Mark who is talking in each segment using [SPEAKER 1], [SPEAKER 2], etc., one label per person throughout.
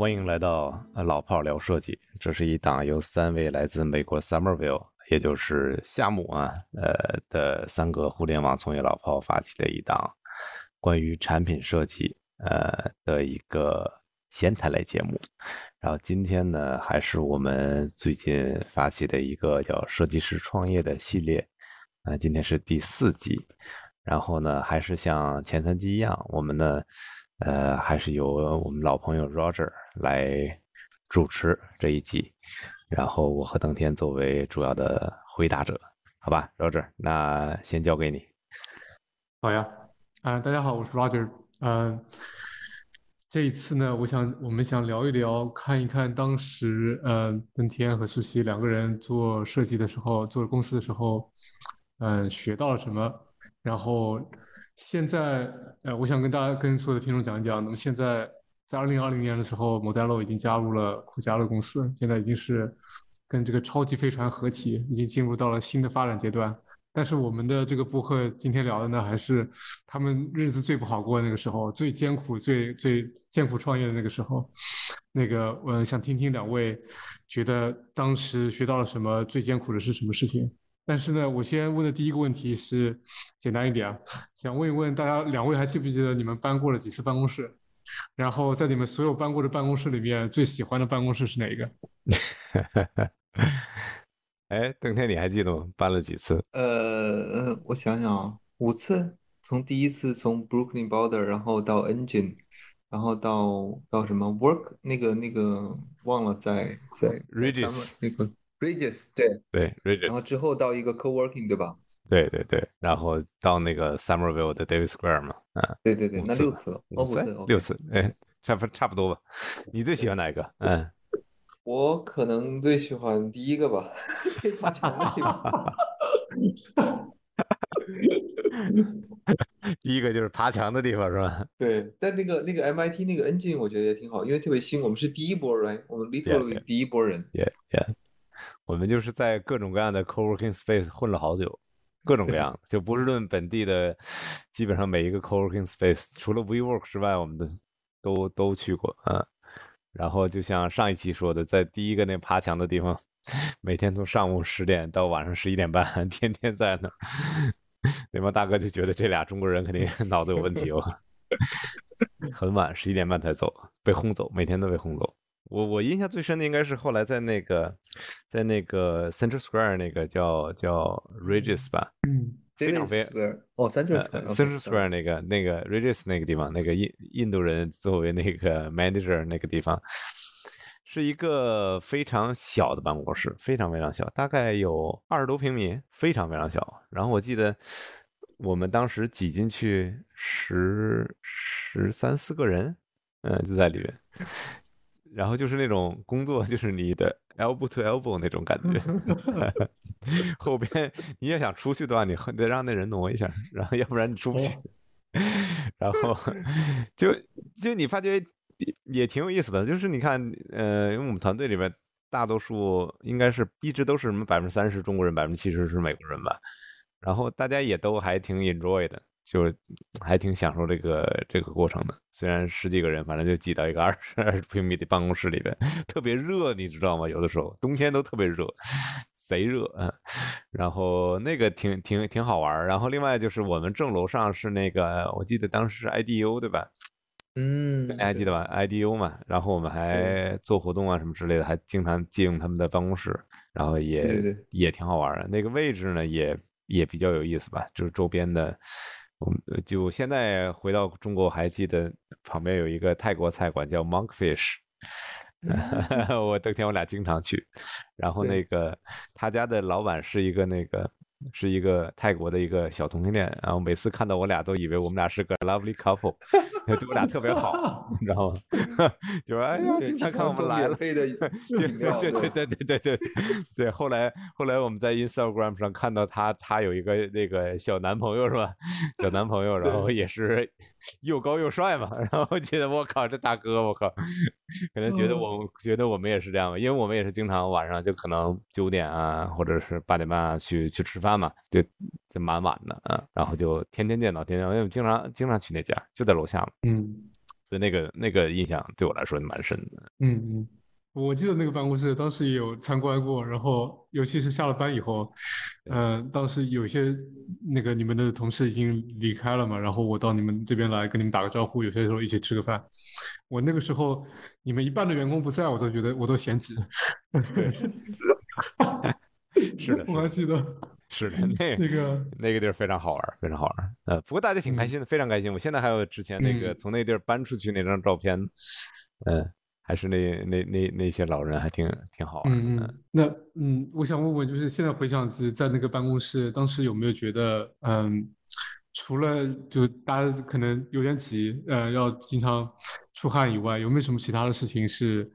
[SPEAKER 1] 欢迎来到老炮聊设计。这是一档由三位来自美国 Summerville，也就是夏姆啊，呃的三个互联网从业老炮发起的一档关于产品设计呃的一个闲谈类节目。然后今天呢，还是我们最近发起的一个叫“设计师创业”的系列，啊，今天是第四集。然后呢，还是像前三集一样，我们呢。呃，还是由我们老朋友 Roger 来主持这一集，然后我和邓天作为主要的回答者，好吧，Roger，那先交给你。
[SPEAKER 2] 好呀，啊，大家好，我是 Roger，嗯，这一次呢，我想我们想聊一聊，看一看当时，呃，邓天和苏西两个人做设计的时候，做公司的时候，嗯，学到了什么，然后。现在，呃，我想跟大家、跟所有的听众讲一讲。那么现在，在二零二零年的时候，Modelo 已经加入了酷家乐公司，现在已经是跟这个超级飞船合体，已经进入到了新的发展阶段。但是我们的这个播客今天聊的呢，还是他们日子最不好过那个时候，最艰苦、最最艰苦创业的那个时候。那个，我想听听两位觉得当时学到了什么，最艰苦的是什么事情？但是呢，我先问的第一个问题是简单一点啊，想问一问大家，两位还记不记得你们搬过了几次办公室？然后在你们所有搬过的办公室里面，最喜欢的办公室是哪一个？
[SPEAKER 1] 哎，邓天，你还记得吗？搬了几次？
[SPEAKER 3] 呃，我想想啊，五次。从第一次从 Brooklyn Border，然后到 Engine，然后到到什么 Work 那个那个忘了在在
[SPEAKER 1] Regis
[SPEAKER 3] 那个。Regis 对
[SPEAKER 1] 对，Regis，
[SPEAKER 3] 然后之后到一个 Co-working 对吧？
[SPEAKER 1] 对对对，然后到那个 Summerville 的 David Square 嘛，
[SPEAKER 3] 嗯，对对对，那六次了，五次，
[SPEAKER 1] 六次，哎，差不差不多吧？你最喜欢哪一个？嗯，
[SPEAKER 3] 我可能最喜欢第一个吧，爬墙的地方。
[SPEAKER 1] 第一个就是爬墙的地方是吧？
[SPEAKER 3] 对，但那个那个 MIT 那个 Engine 我觉得也挺好，因为特别新，我们是第一波人，我们 literally 第一波人
[SPEAKER 1] ，Yeah Yeah。我们就是在各种各样的 co-working space 混了好久，各种各样的，就波士顿本地的，基本上每一个 co-working space，除了 WeWork 之外，我们的都都去过啊。然后就像上一期说的，在第一个那爬墙的地方，每天从上午十点到晚上十一点半，天天在那，那帮大哥就觉得这俩中国人肯定 脑子有问题哦，很晚十一点半才走，被轰走，每天都被轰走。我我印象最深的应该是后来在那个，在那个 Central Square 那个叫叫 Regis 吧，
[SPEAKER 3] 嗯，
[SPEAKER 1] 非常非
[SPEAKER 3] 哦，Central Square，Central
[SPEAKER 1] Square 那个那个 Regis 那个地方，那个印印度人作为那个 manager 那个地方，是一个非常小的办公室，非常非常小，大概有二十多平米，非常非常小。然后我记得我们当时挤进去十十三四个人，嗯，就在里面。然后就是那种工作，就是你的 elbow to elbow 那种感觉。后边你要想出去的话，你得让那人挪一下，然后要不然你出不去。然后 就就你发觉也挺有意思的，就是你看，呃，因为我们团队里边大多数应该是一直都是什么百分之三十中国人，百分之七十是美国人吧。然后大家也都还挺 enjoy 的。就还挺享受这个这个过程的，虽然十几个人，反正就挤到一个二十二十平米的办公室里边，特别热，你知道吗？有的时候冬天都特别热，贼热啊。然后那个挺挺挺好玩然后另外就是我们正楼上是那个，我记得当时是 IDU 对吧？
[SPEAKER 3] 嗯，
[SPEAKER 1] 你还记得吧？IDU 嘛。然后我们还做活动啊什么之类的，还经常借用他们的办公室，然后也也挺好玩的。那个位置呢，也也比较有意思吧，就是周边的。就现在回到中国，还记得旁边有一个泰国菜馆叫 Monkfish，我当天我俩经常去，然后那个他家的老板是一个那个。是一个泰国的一个小同性恋，然后每次看到我俩都以为我们俩是个 lovely couple，对我俩特别好，你知道吗？就说哎呀，经常看我们来了，
[SPEAKER 3] 对对
[SPEAKER 1] 对对对对对对对。后来后来我们在 Instagram 上看到他，他有一个那个小男朋友是吧？小男朋友，然后也是又高又帅嘛，然后觉得我靠，这大哥我靠，可能觉得我觉得我们也是这样吧，因为我们也是经常晚上就可能九点啊，或者是八点半啊去去吃饭。嘛，就就蛮晚的啊，然后就天天见到，天天因为经常经常去那家，就在楼下嘛。
[SPEAKER 2] 嗯，
[SPEAKER 1] 所以那个那个印象对我来说蛮深的。
[SPEAKER 2] 嗯嗯，我记得那个办公室当时也有参观过，然后尤其是下了班以后，呃，当时有些那个你们的同事已经离开了嘛，然后我到你们这边来跟你们打个招呼，有些时候一起吃个饭。我那个时候你们一半的员工不在，我都觉得我都嫌弃。
[SPEAKER 1] 对，是的，
[SPEAKER 2] 我还记得。
[SPEAKER 1] 是的，那
[SPEAKER 2] 那个
[SPEAKER 1] 那个地儿非常好玩，非常好玩。呃，不过大家挺开心的，非常开心。我现在还有之前那个从那地儿搬出去那张照片，嗯，还是那那那那些老人还挺挺好玩。
[SPEAKER 2] 嗯嗯，那嗯，我想问问，就是现在回想起在那个办公室，当时有没有觉得，嗯，除了就大家可能有点挤，呃，要经常出汗以外，有没有什么其他的事情是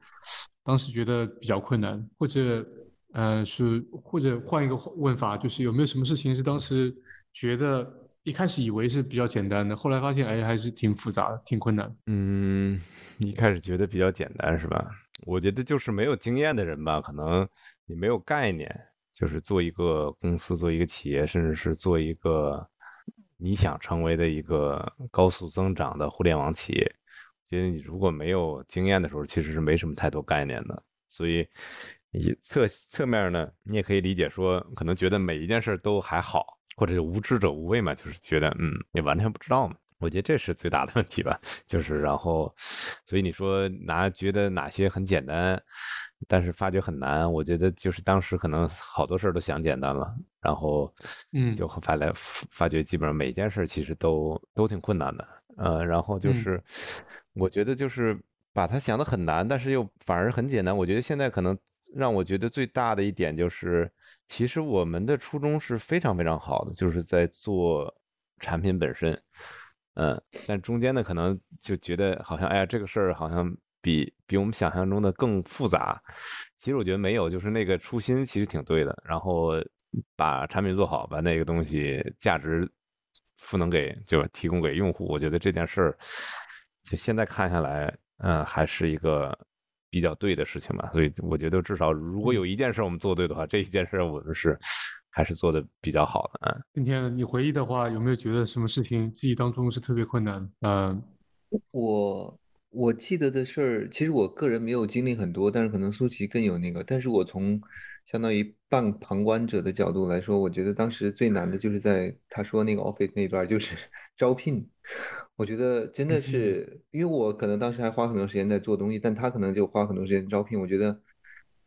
[SPEAKER 2] 当时觉得比较困难，或者？呃，是或者换一个问法，就是有没有什么事情是当时觉得一开始以为是比较简单的，后来发现哎还是挺复杂的，挺困难。
[SPEAKER 1] 嗯，一开始觉得比较简单是吧？我觉得就是没有经验的人吧，可能你没有概念，就是做一个公司、做一个企业，甚至是做一个你想成为的一个高速增长的互联网企业，觉得你如果没有经验的时候，其实是没什么太多概念的，所以。侧侧面呢，你也可以理解说，可能觉得每一件事都还好，或者是无知者无畏嘛，就是觉得嗯，你完全不知道嘛。我觉得这是最大的问题吧。就是然后，所以你说哪觉得哪些很简单，但是发觉很难，我觉得就是当时可能好多事儿都想简单了，然后
[SPEAKER 2] 嗯，
[SPEAKER 1] 就发来发觉基本上每一件事其实都都挺困难的。呃，然后就是我觉得就是把它想的很难，但是又反而很简单。我觉得现在可能。让我觉得最大的一点就是，其实我们的初衷是非常非常好的，就是在做产品本身，嗯，但中间呢，可能就觉得好像，哎呀，这个事儿好像比比我们想象中的更复杂。其实我觉得没有，就是那个初心其实挺对的，然后把产品做好，把那个东西价值赋能给，就提供给用户。我觉得这件事儿，就现在看下来，嗯，还是一个。比较对的事情嘛，所以我觉得至少如果有一件事我们做对的话，这一件事我们是还是做的比较好的。啊，
[SPEAKER 2] 今天你回忆的话，有没有觉得什么事情记忆当中是特别困难？嗯，
[SPEAKER 3] 我我记得的事儿，其实我个人没有经历很多，但是可能苏琪更有那个。但是我从相当于半旁观者的角度来说，我觉得当时最难的就是在他说那个 office 那段，就是 招聘。我觉得真的是，因为我可能当时还花很多时间在做东西，但他可能就花很多时间招聘。我觉得，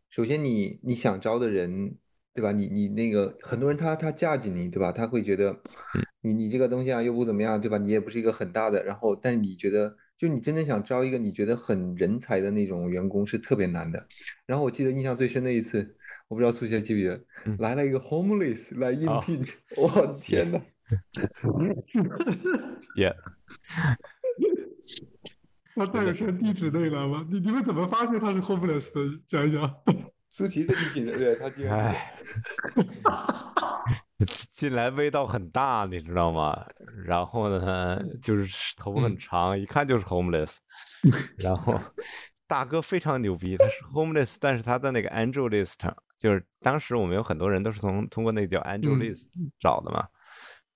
[SPEAKER 3] 首先你你想招的人，对吧？你你那个很多人他他嫁给你，对吧？他会觉得你你这个东西啊又不怎么样，对吧？你也不是一个很大的，然后但是你觉得，就你真正想招一个你觉得很人才的那种员工是特别难的。然后我记得印象最深的一次，我不知道苏杰记不记得，来了一个 homeless 来应聘，我天呐
[SPEAKER 1] ！Yeah，
[SPEAKER 2] 他带有填地址那个吗？你你们怎么发现他是 homeless 的？讲一讲。
[SPEAKER 3] 苏琪的地址对他进
[SPEAKER 1] 来，进来味道很大，你知道吗？然后呢，就是头发很长，一看就是 homeless。然后大哥非常牛逼，他是 homeless，但是他在那个 angel list，就是当时我们有很多人都是从通过那个叫 angel list 找的嘛。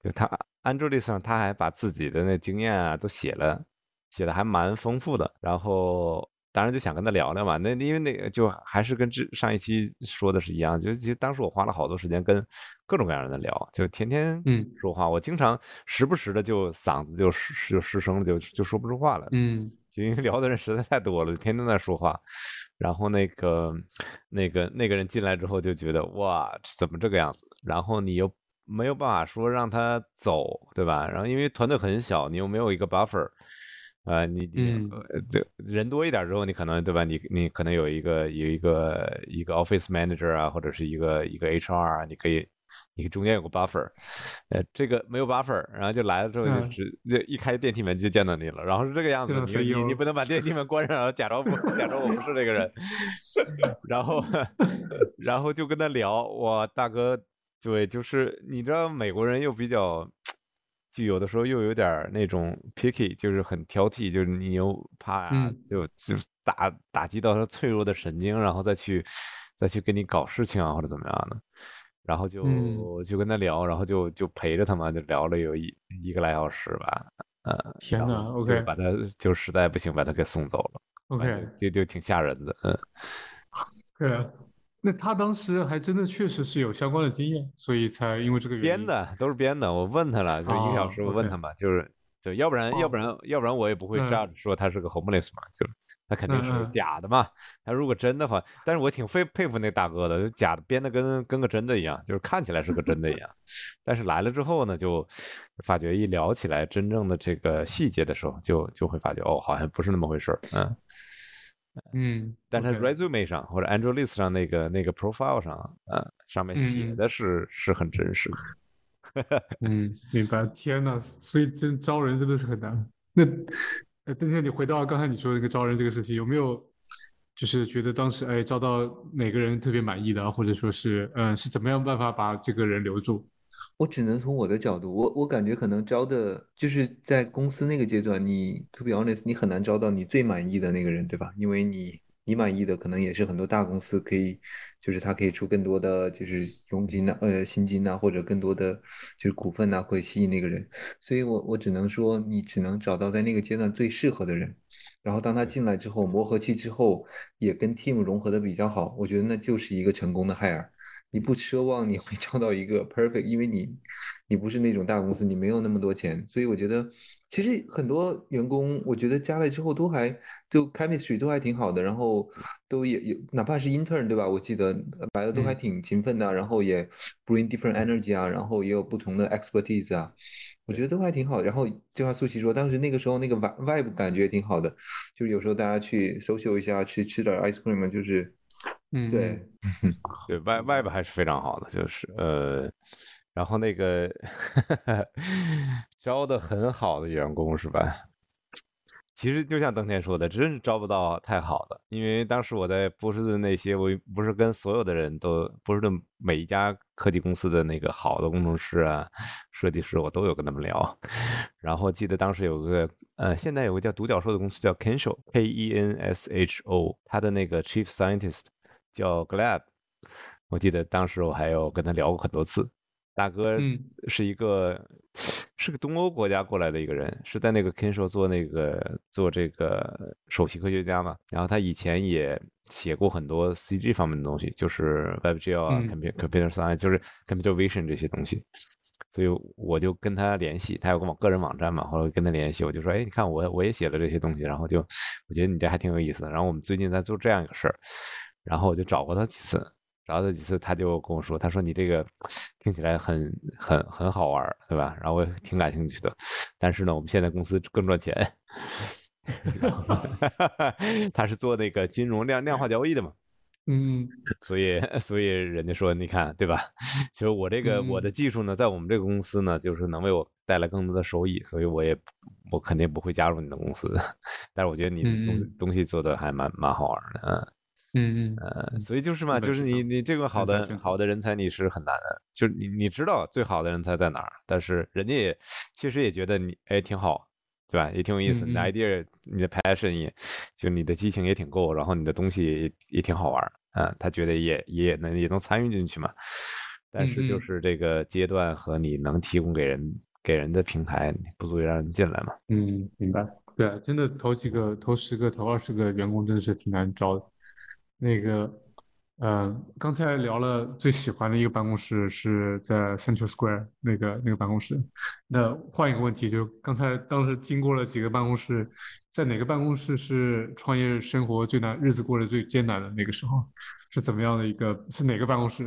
[SPEAKER 1] 就他 Angel List 上，他还把自己的那经验啊都写了，写的还蛮丰富的。然后当然就想跟他聊聊嘛。那因为那个就还是跟这上一期说的是一样，就其实当时我花了好多时间跟各种各样的人聊，就天天说话。我经常时不时的就嗓子就失就失声了，就就说不出话了。
[SPEAKER 2] 嗯，
[SPEAKER 1] 就因为 聊的人实在太多了，天天在说话。然后那个那个那个人进来之后就觉得哇，怎么这个样子？然后你又。没有办法说让他走，对吧？然后因为团队很小，你又没有一个 buffer，呃，你你这人多一点之后，你可能对吧？你你可能有一个有一个一个 office manager 啊，或者是一个一个 HR 啊，你可以你中间有个 buffer，呃，这个没有 buffer，然后就来了之后就直就一开电梯门就见到你了，然后是这个样子，你你你不能把电梯门关上，然后假装不假装我不是这个人，然后然后就跟他聊，哇，大哥。对，就是你知道，美国人又比较，就有的时候又有点那种 picky，就是很挑剔，就是你又怕呀，就就打打击到他脆弱的神经，然后再去再去跟你搞事情啊，或者怎么样的，然后就就跟他聊，然后就就陪着他嘛，就聊了有一一个来小时吧，呃，
[SPEAKER 2] 天呐 OK
[SPEAKER 1] 把他就实在不行把他给送走了
[SPEAKER 2] ，OK，
[SPEAKER 1] 就就挺吓人的，嗯。
[SPEAKER 2] 对啊，那他当时还真的确实是有相关的经验，所以才因为这个原因。
[SPEAKER 1] 编的都是编的，我问他了，就一个小时，
[SPEAKER 2] 哦
[SPEAKER 1] 我问他嘛，就是对，要不然要不然要不然我也不会
[SPEAKER 2] 嗯
[SPEAKER 1] judge 说他是个 homeless 嘛，就他肯定是
[SPEAKER 2] 嗯嗯
[SPEAKER 1] 假的嘛。他如果真的话，但是我挺佩佩服那大哥的，就假的编的跟跟个真的一样，就是看起来是个真的一样，但是来了之后呢，就发觉一聊起来真正的这个细节的时候，就就会发觉哦，好像不是那么回事儿，嗯。
[SPEAKER 2] 嗯，
[SPEAKER 1] 但是 resume 上或者 Angel List 上那个那个 profile 上，呃，上面写
[SPEAKER 2] 嗯
[SPEAKER 1] 的是是很真实的。
[SPEAKER 2] 嗯，明白。天呐，所以真招人真的是很难。那，呃，邓天，你回到刚才你说的那个招人这个事情，有没有就是觉得当时哎招到哪个人特别满意的啊，或者说是嗯是怎么样办法把这个人留住？
[SPEAKER 3] 我只能从我的角度，我我感觉可能招的就是在公司那个阶段，你 to be honest，你很难招到你最满意的那个人，对吧？因为你你满意的可能也是很多大公司可以，就是他可以出更多的就是佣金呐、呃薪金呐、或者更多的就是股份呐、会吸引那个人。所以我我只能说，你只能找到在那个阶段最适合的人。然后当他进来之后，磨合期之后也跟 team 融合的比较好，我觉得那就是一个成功的 hire。你不奢望你会 招到一个 perfect，因为你你不是那种大公司，你没有那么多钱，所以我觉得其实很多员工，我觉得加了之后都还就 chemistry 都还挺好的，然后都也也哪怕是 intern 对吧？我记得来的都还
[SPEAKER 2] 嗯
[SPEAKER 3] 挺勤奋的，然后也 bring different energy 啊，然后也有不同的 expertise 啊。我觉得都还挺好，然后就像苏琪说，当时那个时候那个 vibe vibe 感觉也挺好的，就是有时候大家去 social 一下，去吃点 ice cream，就是
[SPEAKER 2] 嗯，
[SPEAKER 3] 对，
[SPEAKER 1] 对外外边还是非常好的，就是呃，然后那个 招的很好的员工是吧？其实就像登天说的，真是招不到太好的，因为当时我在波士顿那些，我不是跟所有的人都，波士顿每一家科技公司的那个好的工程师啊、设计师，我都有跟他们聊。然后记得当时有个呃，现在有个叫独角兽的公司叫 Kensho，K E N S H O，他的那个 Chief Scientist 叫 Glad，我记得当时我还有跟他聊过很多次。大哥
[SPEAKER 2] 嗯
[SPEAKER 1] 是一个、是个东欧国家过来的一个人，是在那个 Kinsho 做那个做这个首席科学家嘛。然后他以前也写过很多 CG 方面的东西，就是 WebGL 啊、
[SPEAKER 2] 嗯
[SPEAKER 1] Computer Computer Science，就是 Computer Vision 这些东西。所以我就跟他联系，他有个网个人网站嘛，后来跟他联系，我就说，哎，你看我我也写了这些东西，然后就我觉得你这还挺有意思的。然后我们最近在做这样一个事儿，然后我就找过他几次，找他几次，他就跟我说，他说你这个听起来很很很好玩儿，对吧？然后我也挺感兴趣的，但是呢，我们现在公司更赚钱。他是做那个金融量量化交易的嘛，
[SPEAKER 2] 嗯
[SPEAKER 1] 所以所以人家说，你看对吧？其实我这个我的
[SPEAKER 2] 嗯
[SPEAKER 1] 技术呢，在我们这个公司呢，就是能为我带来更多的收益，所以我也我肯定不会加入你的公司。但是我觉得你东东西做的还蛮蛮好玩的，嗯。
[SPEAKER 2] 嗯嗯
[SPEAKER 1] 呃，所以就是嘛，就是你你这个好的好的人才你是很难的，就是你你知道最好的人才在哪儿，但是人家也其实也觉得你哎挺好，对吧？也挺有意思，你的 idea 你的 passion 也就你的激情也挺够，然后你的东西也也挺好玩儿，啊，他觉得也也能也能参与进去嘛。但是就是这个阶段和你能提供给人给人的平台不足以让人进来嘛。
[SPEAKER 2] 嗯，明白。对啊，真的投几个、投十个、投二十个员工真的是挺难招的。那个，呃，刚才聊了最喜欢的一个办公室是在 Central Square 那个那个办公室。那换一个问题，就刚才当时经过了几个办公室，在哪个办公室是创业生活最难、日子过得最艰难的那个时候？是怎么样的一个？是哪个办公室？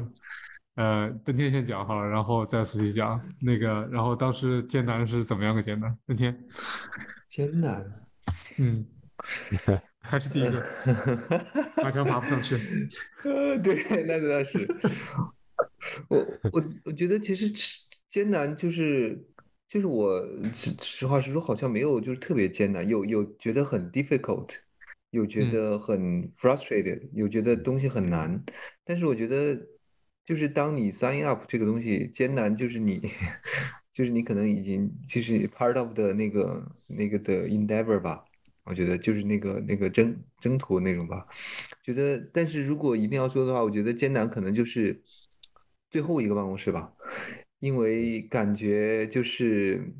[SPEAKER 2] 呃，登天先讲好了，然后再随机讲那个，然后当时艰难是怎么样个艰难？登天，
[SPEAKER 3] 艰难。
[SPEAKER 2] 嗯，还是第一个，爬墙爬不上去。
[SPEAKER 3] 呃，对，那那是。我我我觉得其实艰难就是就是我实实话实说，好像没有就是特别艰难，有有觉得很 difficult，有觉
[SPEAKER 2] 嗯
[SPEAKER 3] 得很 frustrated，有觉得东西很难，但是我觉得就是当你 sign up 这个东西艰难，就是你 就是你可能已经就是 part of 的那个那个的 endeavor 吧。我觉得就是那个那个征征途那种吧，觉得，但是如果一定要说的话，我觉得艰难可能就是最后一个办公室吧，因为感觉就是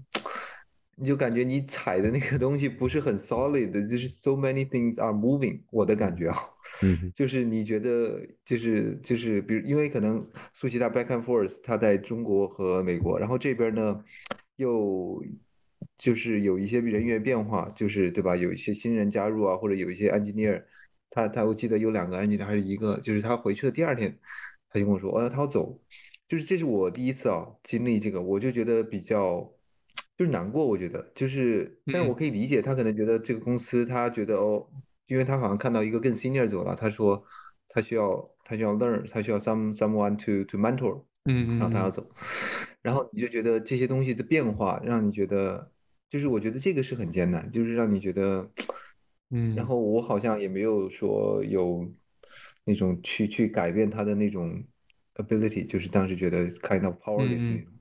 [SPEAKER 3] 你就感觉你踩的那个东西不是很 solid，就是 so many things are moving。我的感觉啊，
[SPEAKER 1] 嗯
[SPEAKER 3] 就是你觉得就是就是，比如因为可能苏琪他 back and forth，他在中国和美国，然后这边呢又就是有一些人员变化，就是对吧？有一些新人加入啊，或者有一些 engineer，他他我记得有两个 engineer 还是一个，就是他回去的第二天，他就跟我说，哦，他要走，就是这是我第一次啊经历这个，我就觉得比较。就是难过，我觉得就是，但是我可以理解他可能觉得这个公司，他觉得哦，因为他好像看到一个更 senior 走了，他说他需要他需要 learn，他需要 some someone to to mentor，
[SPEAKER 2] 嗯
[SPEAKER 3] 然后他要
[SPEAKER 2] 嗯
[SPEAKER 3] 走，然后你就觉得这些东西的变化，让你觉得，就是我觉得这个是很艰难，就是让你觉得，
[SPEAKER 2] 嗯，
[SPEAKER 3] 然后我好像也没有说有那种去去改变他的那种 ability，就是当时觉得 kind of powerless 那种，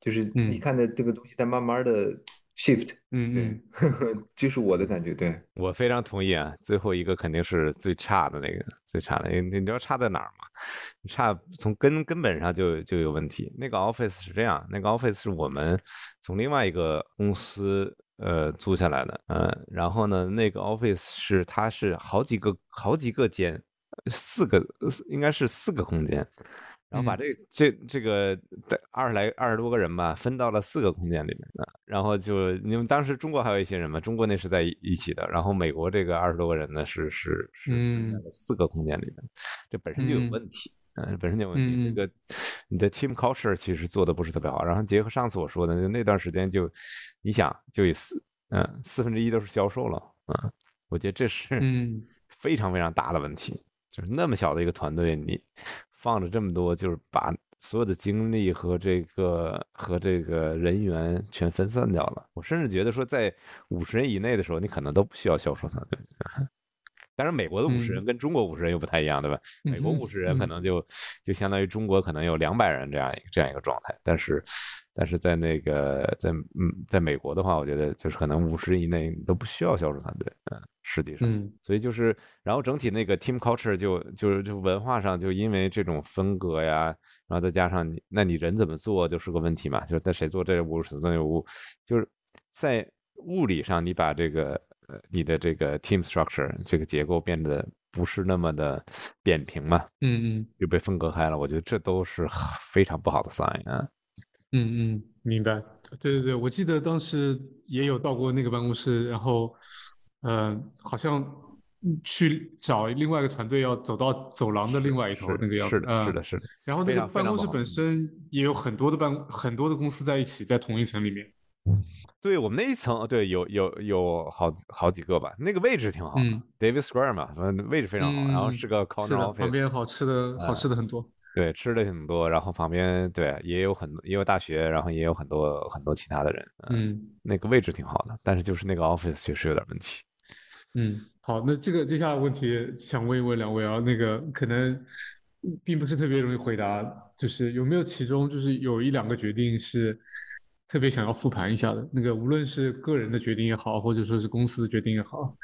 [SPEAKER 3] 就是你
[SPEAKER 2] 嗯
[SPEAKER 3] 看的这个东西在慢慢的 shift，对
[SPEAKER 2] 嗯嗯，
[SPEAKER 3] 就是我的感觉，对，
[SPEAKER 1] 我非常同意啊，最后一个肯定是最差的那个，最差的。你你知道差在哪儿吗？差从根根本上就就有问题。那个 office 是这样，那个 office 是我们从另外一个公司呃租下来的，嗯、然后呢，那个 office 是它是好几个好几个间，四个应该是四个空间。然后把
[SPEAKER 2] 嗯
[SPEAKER 1] 这这这个的二十来二十多个人吧，分到了四个空间里面的。然后就你们当时中国还有一些人嘛，中国那是在一一起的，然后美国这个二十多个人呢是是是分在
[SPEAKER 2] 嗯
[SPEAKER 1] 了四个空间里面，这本身就有
[SPEAKER 2] 嗯
[SPEAKER 1] 问题。嗯，本身就有问题。这个你的 team culture 其实做的不是特别好，然后结合上次我说的就那段时间就，你想就有四嗯四分之一都是销售了，嗯，我觉得这是
[SPEAKER 2] 嗯
[SPEAKER 1] 非常非常大的问题。就是那么小的一个团队，你放着这么多，就是把所有的精力和这个和这个人员全分散掉了。我甚至觉得说，在五十人以内的时候，你可能都不需要销售团队。当然，美国的五十人
[SPEAKER 2] 嗯
[SPEAKER 1] 跟中国五十人又不太一样，对吧？美国
[SPEAKER 2] 嗯
[SPEAKER 1] 五十人可
[SPEAKER 2] 嗯
[SPEAKER 1] 能就就相当于中国可能有两百人这样一个这样一个状态，但是但是在那个在嗯在美国的话，我觉得就是可能五十以内都不需要销售团队，嗯，实际上。
[SPEAKER 2] 嗯
[SPEAKER 1] 所以就是，然后整体那个 team culture 就就是就文化上就因为这种分隔呀，然后再加上你，那你人怎么做就是个问题嘛，就是在谁做这屋，谁做那屋，就是在物理上你把这个呃你的这个 team structure 这个结构变得不是那么的扁平嘛，
[SPEAKER 2] 嗯嗯
[SPEAKER 1] 又被分割开了，我觉得这都是非常不好的 sign 啊。
[SPEAKER 2] 嗯嗯，明白。对对对，我记得当时也有到过那个办公室，然后，呃，好像嗯去找另外一个团队，要走到走廊的另外一头
[SPEAKER 1] 是
[SPEAKER 2] 那个样子。
[SPEAKER 1] 是的，是
[SPEAKER 2] 嗯
[SPEAKER 1] 的，是的，
[SPEAKER 2] 然后那个办公室本身也有很多的办很多的公司在一起，在同一层里面。
[SPEAKER 1] 对我们那一层，对，有有有好几好几个吧，那个位置挺好的、
[SPEAKER 2] 嗯
[SPEAKER 1] d a v i d Square 嘛，反正位置非常好，然后
[SPEAKER 2] 嗯
[SPEAKER 1] 是个 corner office，
[SPEAKER 2] 旁边好吃的好吃的很多。
[SPEAKER 1] 对，吃的挺多，然后旁边对也有很多，也有大学，然后也有很多很多其他的人，嗯，
[SPEAKER 2] 嗯
[SPEAKER 1] 那个位置挺好的，但是就是那个 office 确实有点问题。
[SPEAKER 2] 嗯，好，那这个接下来问题想问一问两位啊，那个可能并不是特别容易回答，就是有没有其中就是有一两个决定是特别想要复盘一下的？那个无论是个人的决定也好，或者说是公司的决定也好，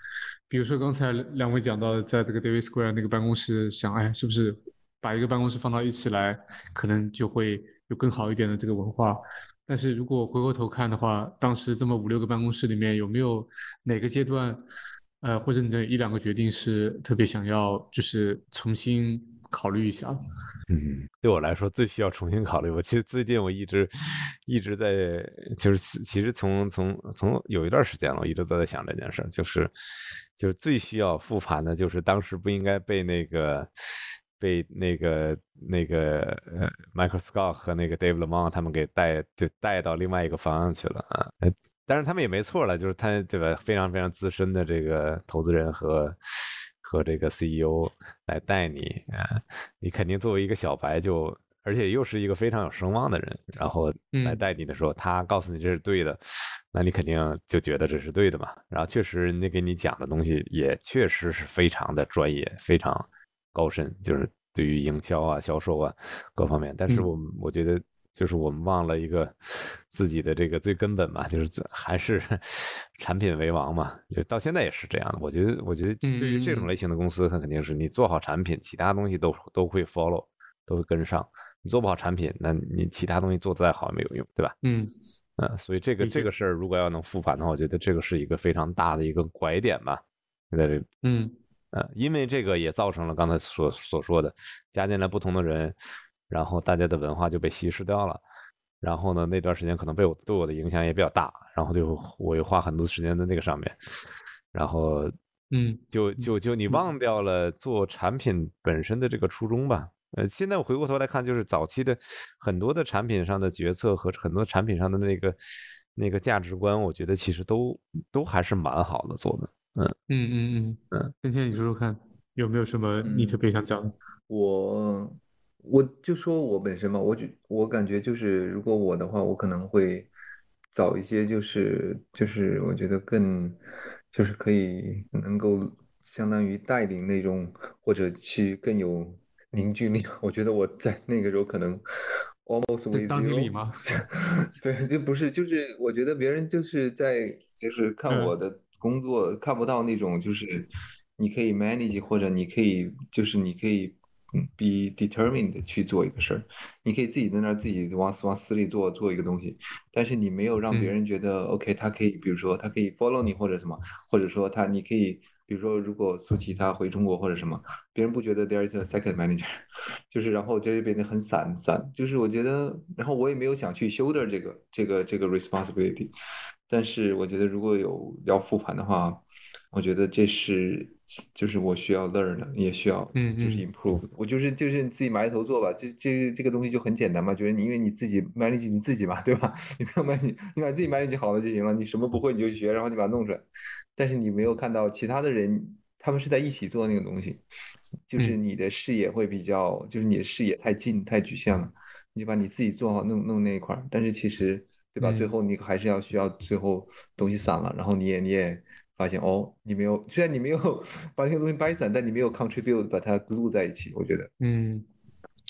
[SPEAKER 2] 比如说刚才两位讲到的，在这个 David Square 那个办公室想，哎，是不是把一个办公室放到一起来，可能就会有更好一点的这个文化？但是如果回过头看的话，当时这么五六个办公室里面，有没有哪个阶段，呃，或者你的一两个决定是特别想要就是重新考虑一下？
[SPEAKER 1] 嗯，对我来说最需要重新考虑。我其实最近我一直一直在，就是其实从从从有一段时间了，我一直都在想这件事儿，就是就是最需要复盘的，就是当时不应该被那个被那个那个呃 Michael Scott 和那个 Dave Lemon 他们给带就带到另外一个方向去了啊。但是他们也没错了，就是他对吧？非常非常资深的这个投资人和和这个 CEO 来带你啊，你肯定作为一个小白就，而且又是一个非常有声望的人，然后来
[SPEAKER 2] 嗯
[SPEAKER 1] 带你的时候，他告诉你这是对的，那你肯定就觉得这是对的嘛。然后确实人家给你讲的东西也确实是非常的专业，非常高深，就是对于营销啊、销售啊各方面。但是
[SPEAKER 2] 嗯
[SPEAKER 1] 我我觉得。就是我们忘了一个自己的这个最根本嘛，就是还是 产品为王嘛，就到现在也是这样的。我觉得，我觉得对于这种
[SPEAKER 2] 嗯
[SPEAKER 1] 类型的公司，它肯定是你做好产品，其他东西都都会 follow，都会跟上。你做不好产品，那你其他东西做得再好也没有用，对吧？
[SPEAKER 2] 嗯
[SPEAKER 1] 嗯，所以这个这个事儿如果要能复盘的话，我觉得这个是一个非常大的一个拐点吧，在这
[SPEAKER 2] 嗯
[SPEAKER 1] 呃，因为这个也造成了刚才所所说的，加进来不同的人，然后大家的文化就被稀释掉了。然后呢，那段时间可能被我对我的影响也比较大，然后就我又花很多时间在那个上面，然后
[SPEAKER 2] 嗯
[SPEAKER 1] 就就就你忘掉了做产品本身的这个初衷吧。呃，现在我回过头来看，就是早期的很多的产品上的决策和很多产品上的那个那个价值观，我觉得其实都都还是蛮好的做的。
[SPEAKER 2] 嗯嗯嗯
[SPEAKER 1] 嗯嗯，
[SPEAKER 2] 今天你说说看，有没有什么你特别想讲的？
[SPEAKER 3] 我我就说我本身嘛，我觉我感觉就是，如果我的话，我可能会找一些就是就是我觉得更就是可以能够相当于带领那种或者去更有凝聚力。我觉得我在那个时候可能 almost
[SPEAKER 2] 就
[SPEAKER 3] with
[SPEAKER 2] 当经理
[SPEAKER 3] you
[SPEAKER 2] 吗？
[SPEAKER 3] 对，就不是，就是我觉得别人就是在就是看
[SPEAKER 2] 嗯
[SPEAKER 3] 我的工作，看不到那种就是你可以 manage 或者你可以就是你可以嗯 be determined 去做一个事儿，你可以自己在那儿自己往死往死里做做一个东西，但是你没有让别
[SPEAKER 2] 嗯。
[SPEAKER 3] 人觉得 OK，他可以，比如说他可以 follow 你或者什么，或者说他你可以。比如说，如果苏琪他回中国或者什么，别人不觉得 there is a second manager，就是然后这就变得很散散，就是我觉得，然后我也没有想去 shoulder 这个这个这个 responsibility，但是我觉得如果有要复盘的话，我觉得这是就是我需要 learn 的，也需要
[SPEAKER 2] 嗯
[SPEAKER 3] 就是
[SPEAKER 2] 嗯
[SPEAKER 3] improve 的。我就是就是你自己埋头做吧，这这这个东西就很简单嘛，就是你因为你自己 manage 你自己嘛，对吧？你不要 manage，你把自己 manage 好了就行了，你什么不会你就学，然后你把它弄出来。但是你没有看到其他的人，他们是在一起做那个东西，就是
[SPEAKER 2] 嗯
[SPEAKER 3] 你的视野会比较，就是你的视野太近太局限了，你就把你自己做好弄弄那一块儿，但是其实对吧？最
[SPEAKER 2] 嗯
[SPEAKER 3] 后你还是要需要最后东西散了，然后你也你也发现哦，你没有，虽然你没有把那个东西掰散，但你没有 contribute 把它 glue 在一起，我觉得，
[SPEAKER 2] 嗯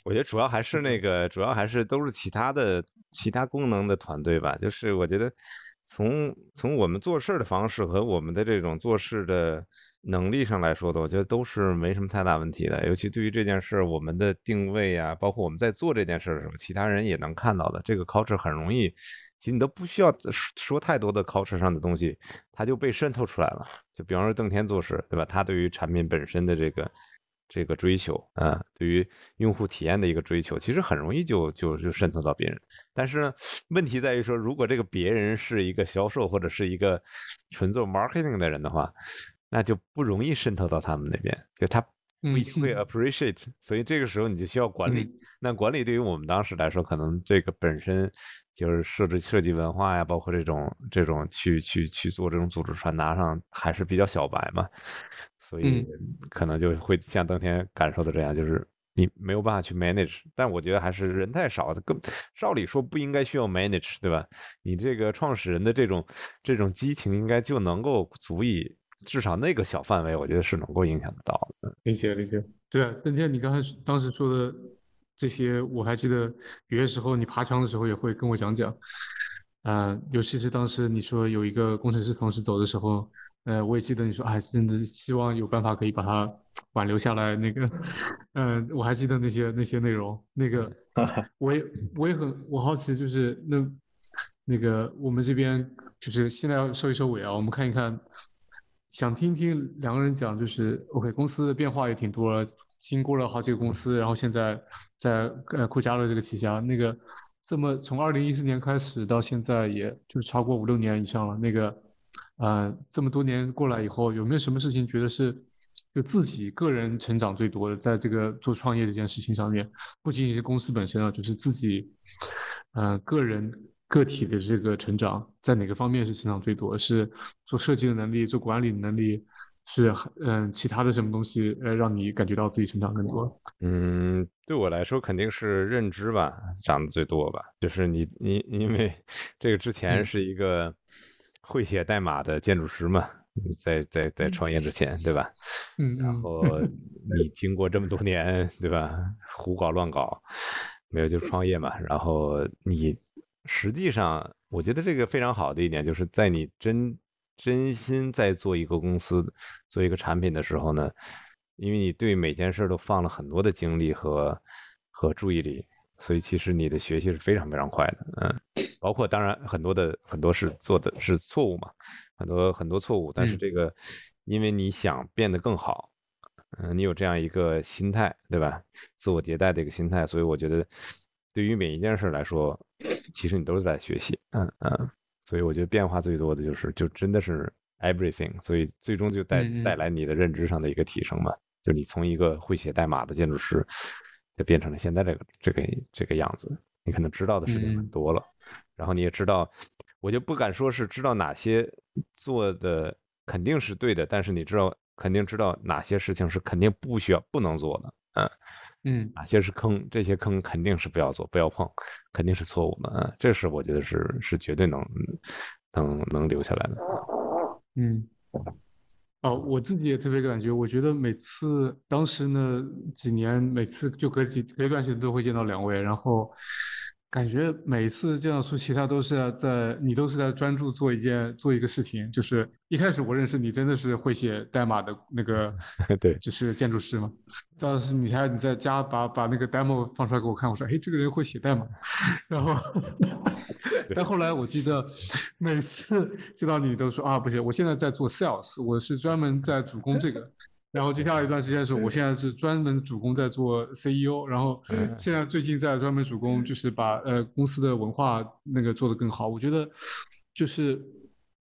[SPEAKER 1] 我觉得主要还是那个，主要还是都是其他的其他功能的团队吧。就是我觉得从从我们做事的方式和我们的这种做事的能力上来说的，我觉得都是没什么太大问题的。尤其对于这件事，我们的定位啊，包括我们在做这件事的时候，其他人也能看到的。这个 culture 很容易，其实你都不需要说太多的 culture 上的东西，它就被渗透出来了。就比方说邓天做事，对吧？他对于产品本身的这个。这个追求啊，对于用户体验的一个追求，其实很容易就就就渗透到别人。但是呢，问题在于说，如果这个别人是一个销售或者是一个纯做 marketing 的人的话，那就不容易渗透到他们那边，就他不一定会 appreciate。所以这个时候你就需要管理。那管理对于我们当时来说，可能这个本身就是设置设计文化呀，包括这种这种去去去做这种组织传达上，还是比较小白嘛。所以可能就会像当天感受的这样，就是你没有办法去 manage，但我觉得还是人太少，更照理说不应该需要 manage，对吧？你这个创始人的这种这种激情，应该就能够足以，至少那个小范围，我觉得是能够影响得到的。
[SPEAKER 2] 理解理解，对啊。邓天，你刚才当时说的这些，我还记得有些时候你爬墙的时候也会跟我讲讲。啊，尤其是当时你说有一个工程师同事走的时候，呃，我也记得你说，哎，甚至希望有办法可以把他挽留下来。那个，嗯，我还记得那些那些内容。那个，我也我也很我好奇，就是那那个我们这边就是现在要收一收尾啊，我们看一看，想听听两个人讲，就是 OK，公司的变化也挺多了，经过了好几个公司，然后现在在呃酷家乐这个旗下，那个。这么从二零一四年开始到现在，也就超过五六年以上了。那个，呃，这么多年过来以后，有没有什么事情觉得是就自己个人成长最多的，在这个做创业这件事情上面，不仅仅是公司本身啊，就是自己，呃，个人个体的这个成长，在哪个方面是成长最多？是做设计的能力，做管理的能力？是嗯，其他的什么东西呃，让你感觉到自己成长更多？
[SPEAKER 1] 嗯，对我来说肯定是认知吧，长得最多吧。就是你你因为 这个之前是一个会写代码的建筑师嘛，在在在创业之前，对吧？
[SPEAKER 2] 嗯，
[SPEAKER 1] 然后你经过这么多年，对吧？胡搞乱搞，没有就创业嘛。然后你实际上，我觉得这个非常好的一点，就是在你真。真心在做一个公司、做一个产品的时候呢，因为你对每件事都放了很多的精力和和注意力，所以其实你的学习是非常非常快的，嗯，包括当然很多的很多是做的是错误嘛，很多很多错误，但是
[SPEAKER 2] 嗯
[SPEAKER 1] 这个因为你想变得更好，嗯，你有这样一个心态，对吧？自我迭代的一个心态，所以我觉得对于每一件事来说，其实你都是在学习，嗯嗯，所以我觉得变化最多的就是就真的是 everything，所以最终就带带来你的认知上的一个提升嘛，就你从一个会写代码的建筑师，就变成了现在这个这个这个样子，你可能知道的事情很
[SPEAKER 2] 嗯。
[SPEAKER 1] 多了，然后你也知道，我就不敢说是知道哪些做的肯定是对的，但是你知道肯定知道哪些事情是肯定不需要不能做的，嗯，
[SPEAKER 2] 嗯
[SPEAKER 1] 哪些是坑，这些坑肯定是不要做，不要碰，肯定是错误的，嗯，这是我觉得是是绝对能能能留下来的，
[SPEAKER 2] 嗯。哦，我自己也特别感觉，我觉得每次当时呢几年，每次就隔几隔一段时间都会见到两位，然后感觉每次见到舒淇，他都是在在你都是在专注做一件做一个事情。就是一开始我认识你真的是会写代码的那个，
[SPEAKER 1] 对
[SPEAKER 2] 就是建筑师嘛。当时你还你在家把把那个 demo 放出来给我看，我说，哎，这个人会写代码。然后，但后来我记得每次见到你都说啊，不行，我现在在做 sales，我是专门在主攻这个。然后接下来一段时间是我现在是专门主攻在做 CEO，然后现在最近在专门主攻就是把呃公司的文化那个做得更好。我觉得就是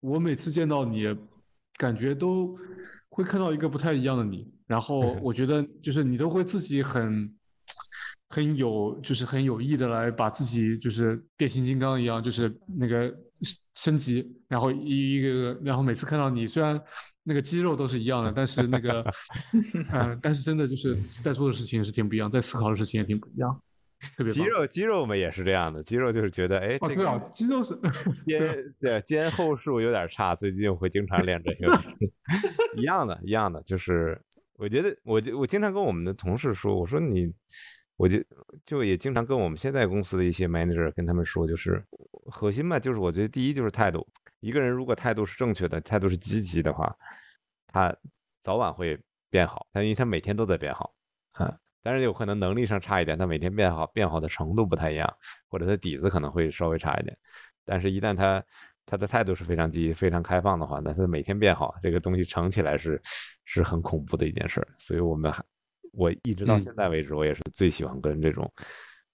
[SPEAKER 2] 我每次见到你，感觉都会看到一个不太一样的你。然后我觉得就是你都会自己很很有就是很有意的来把自己就是变形金刚一样，就是那个升级，然后一一个，然后每次看到你，虽然那个肌肉都是一样的，但是那个，嗯、但是真的就是在做的事情是挺不一样，在思考的事情也挺不一样，特别
[SPEAKER 1] 肌。肉肌肉们也是这样的，肌肉就是觉得，哎，
[SPEAKER 2] 哦，
[SPEAKER 1] 这个，
[SPEAKER 2] 肌肉是，
[SPEAKER 1] 肩对肩后束有点差，最近我会经常练这个，一样的，一样的，就是我觉得，我就我经常跟我们的同事说，我说你，我就就也经常跟我们现在公司的一些 manager 跟他们说，就是核心嘛，就是我觉得第一就是态度，一个人如果态度是正确的，态度是积极的话，他早晚会变好，他因为他每天都在变好，啊。当然有可能能力上差一点，他每天变好变好的程度不太一样，或者他底子可能会稍微差一点。但是，一旦他他的态度是非常积极、非常开放的话，那他每天变好，这个东西乘起来是是很恐怖的一件事儿。所以，我们还我一直到
[SPEAKER 2] 嗯
[SPEAKER 1] 现在为止，我也是最喜欢跟这种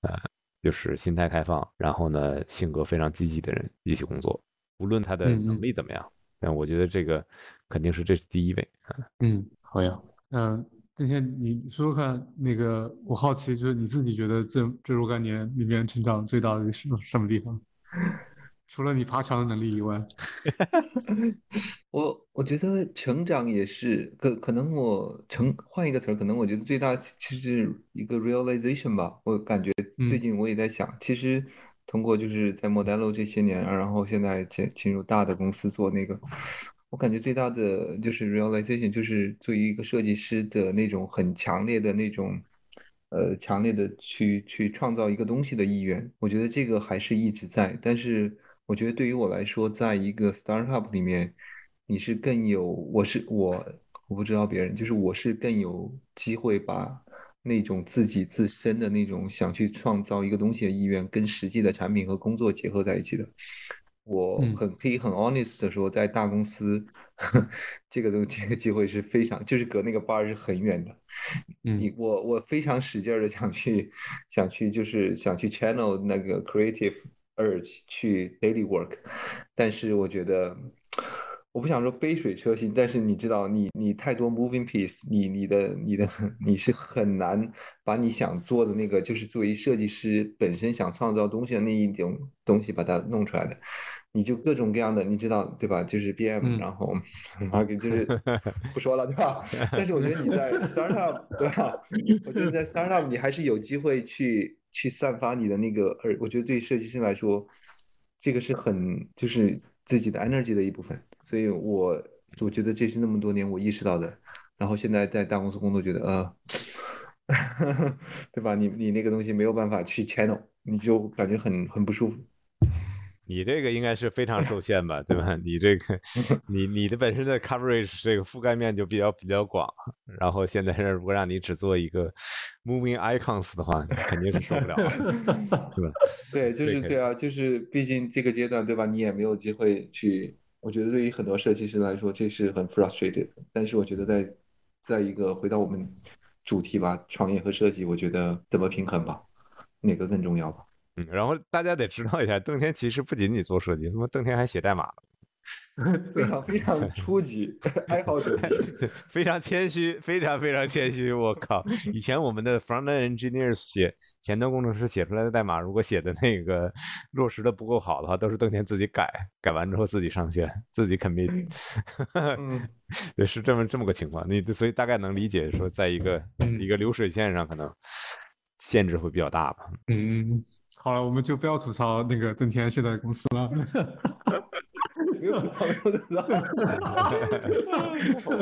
[SPEAKER 1] 呃，就是心态开放，然后呢性格非常积极的人一起工作，无论他的能力怎么样。但我觉得这个肯定是这是第一位。
[SPEAKER 2] 嗯，好呀，嗯、今天你说说看，那个我好奇，就是你自己觉得这这若干年里面成长最大的是什么地方？除了你爬墙的能力以外，
[SPEAKER 3] 我我觉得成长也是，可可能我成换一个词儿，可能我觉得最大其实是一个 realization 吧。我感觉最
[SPEAKER 2] 嗯
[SPEAKER 3] 近我也在想，其实通过就是在 Modelo 这些年，然后现在进进入大的公司做那个，我感觉最大的就是 realization，就是作为一个设计师的那种很强烈的那种。呃，强烈的去去创造一个东西的意愿，我觉得这个还是一直在。但是，我觉得对于我来说，在一个 startup 里面，你是更有，我是我，我不知道别人，就是我是更有机会把那种自己自身的那种想去创造一个东西的意愿，跟实际的产品和工作结合在一起的。我
[SPEAKER 2] 嗯
[SPEAKER 3] 很可以很 honest 的说，在大公司，这个东这个机会是非常，就是隔那个 bar 是很远的。你
[SPEAKER 2] 嗯
[SPEAKER 3] 我我非常使劲的想去想去就是想去 channel 那个 creative urge 去 daily work，但是我觉得我不想说杯水车薪，但是你知道你你太多 moving piece，你你的你的 你是很难把你想做的那个就是作为设计师本身想创造东西的那一种东西把它弄出来的。你就各种各样的，你知道对吧？就是 BM，、
[SPEAKER 2] 嗯
[SPEAKER 3] 然后 market 就是 不说了对吧？但是我觉得你在 startup 对吧？我觉得在 startup 你还是有机会去去散发你的那个，而我觉得对设计师来说，这个是很就是自己的 energy 的一部分。所以我我觉得这是那么多年我意识到的。然后现在在大公司工作，觉得呃，对吧？你你那个东西没有办法去 channel，你就感觉很很不舒服。
[SPEAKER 1] 你这个应该是非常受限吧，对吧？你这个，你你的本身的 coverage 这个覆盖面就比较比较广，然后现在如果让你只做一个 moving icons 的话，肯定是受不了，对吧？
[SPEAKER 3] 对，就是对啊，就是毕竟这个阶段，对吧？你也没有机会去，我觉得对于很多设计师来说，这是很 frustrated。但是我觉得在在一个回到我们主题吧，创业和设计，我觉得怎么平衡吧，哪个更重要吧？
[SPEAKER 1] 嗯，然后大家得知道一下，邓天其实不仅仅做设计，什么邓天还写代码
[SPEAKER 3] 非常 非常初级 爱好者，
[SPEAKER 1] 非常谦虚，非常非常谦虚。我靠，以前我们的 front end engineers 写前端工程师写出来的代码，如果写的那个落实的不够好的话，都是邓天自己改，改完之后自己上线，自己 commit。
[SPEAKER 3] 嗯，
[SPEAKER 1] 对，是这么这么个情况。你所以大概能理解，说在一个一个流水线上，可能限制会比较大吧。
[SPEAKER 2] 嗯。好了，我们就不要吐槽那个邓天现在的公司了。
[SPEAKER 3] 没有吐槽，没有吐槽。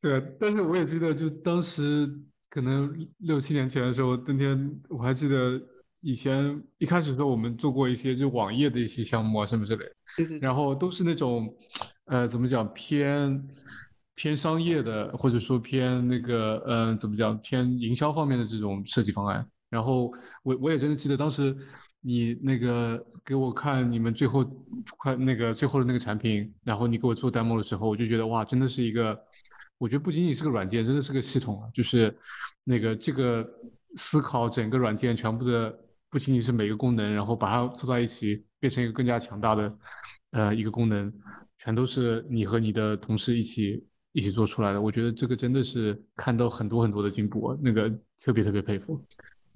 [SPEAKER 2] 对，但是我也记得，就当时可能六七年前的时候，邓天我还记得以前一开始的时候，我们做过一些就网页的一些项目啊什么之类
[SPEAKER 3] 的，
[SPEAKER 2] 然后都是那种呃怎么讲偏偏商业的，或者说偏那个嗯怎么讲偏营销方面的这种设计方案。然后我我也真的记得当时你那个给我看你们最后快那个最后的那个产品，然后你给我做 demo 的时候，我就觉得哇，真的是一个，我觉得不仅仅是个软件，真的是个系统啊，就是那个这个思考整个软件全部的，不仅仅是每个功能，然后把它凑在一起变成一个更加强大的呃一个功能，全都是你和你的同事一起一起做出来的。我觉得这个真的是看到很多很多的进步，那个特别特别佩服。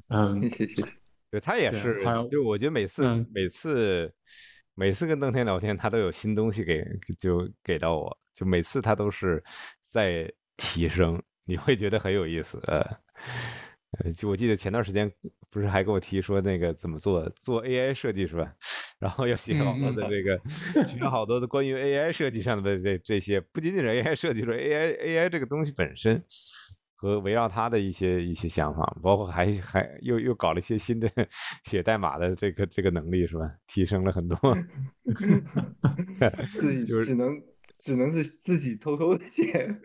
[SPEAKER 2] 嗯，
[SPEAKER 3] 谢谢。
[SPEAKER 1] 对他也是，就我觉得每次每次每次跟邓天聊天，他都有新东西给就给到我，就每次他都是在提升，你会觉得很有意思。呃，就我记得前段时间不是还给我提说那个怎么做做 AI 设计是吧？然后要写好多的这个，学好多的关于 AI 设计上的这这些，不仅仅是 AI 设计，说 AI AI 这个东西本身。和围绕他的一些一些想法，包括还还又又搞了一些新的 写代码的这个这个能力，是吧？提升了很多。
[SPEAKER 3] 自 己就是只能只能是自己偷偷的写，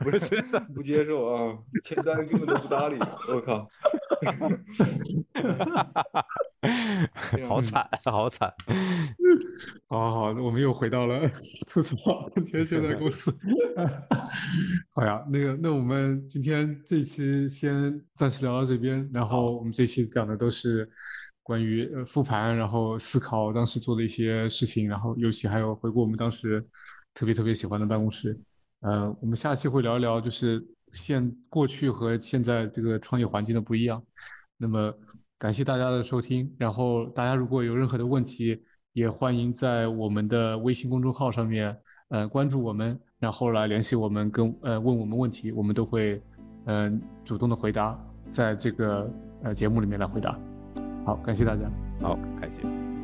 [SPEAKER 1] 不是真的
[SPEAKER 3] 不接受啊！前端根本都不搭理，我靠！
[SPEAKER 1] 好惨，好惨！
[SPEAKER 2] 好好，我们又回到了吐槽天现在公司。好呀，那个，那我们今天这期先暂时聊到这边。然后我们这期讲的都是关于呃复盘，然后思考当时做的一些事情，然后尤其还有回顾我们当时特别特别喜欢的办公室。呃，我们下期会聊一聊，就是现过去和现在这个创业环境的不一样。那么。感谢大家的收听，然后大家如果有任何的问题，也欢迎在我们的微信公众号上面，呃，关注我们，然后来联系我们，跟呃问我们问题，我们都会，嗯，主动的回答，在这个呃节目里面来回答。好，感谢大家，
[SPEAKER 1] 好，感谢。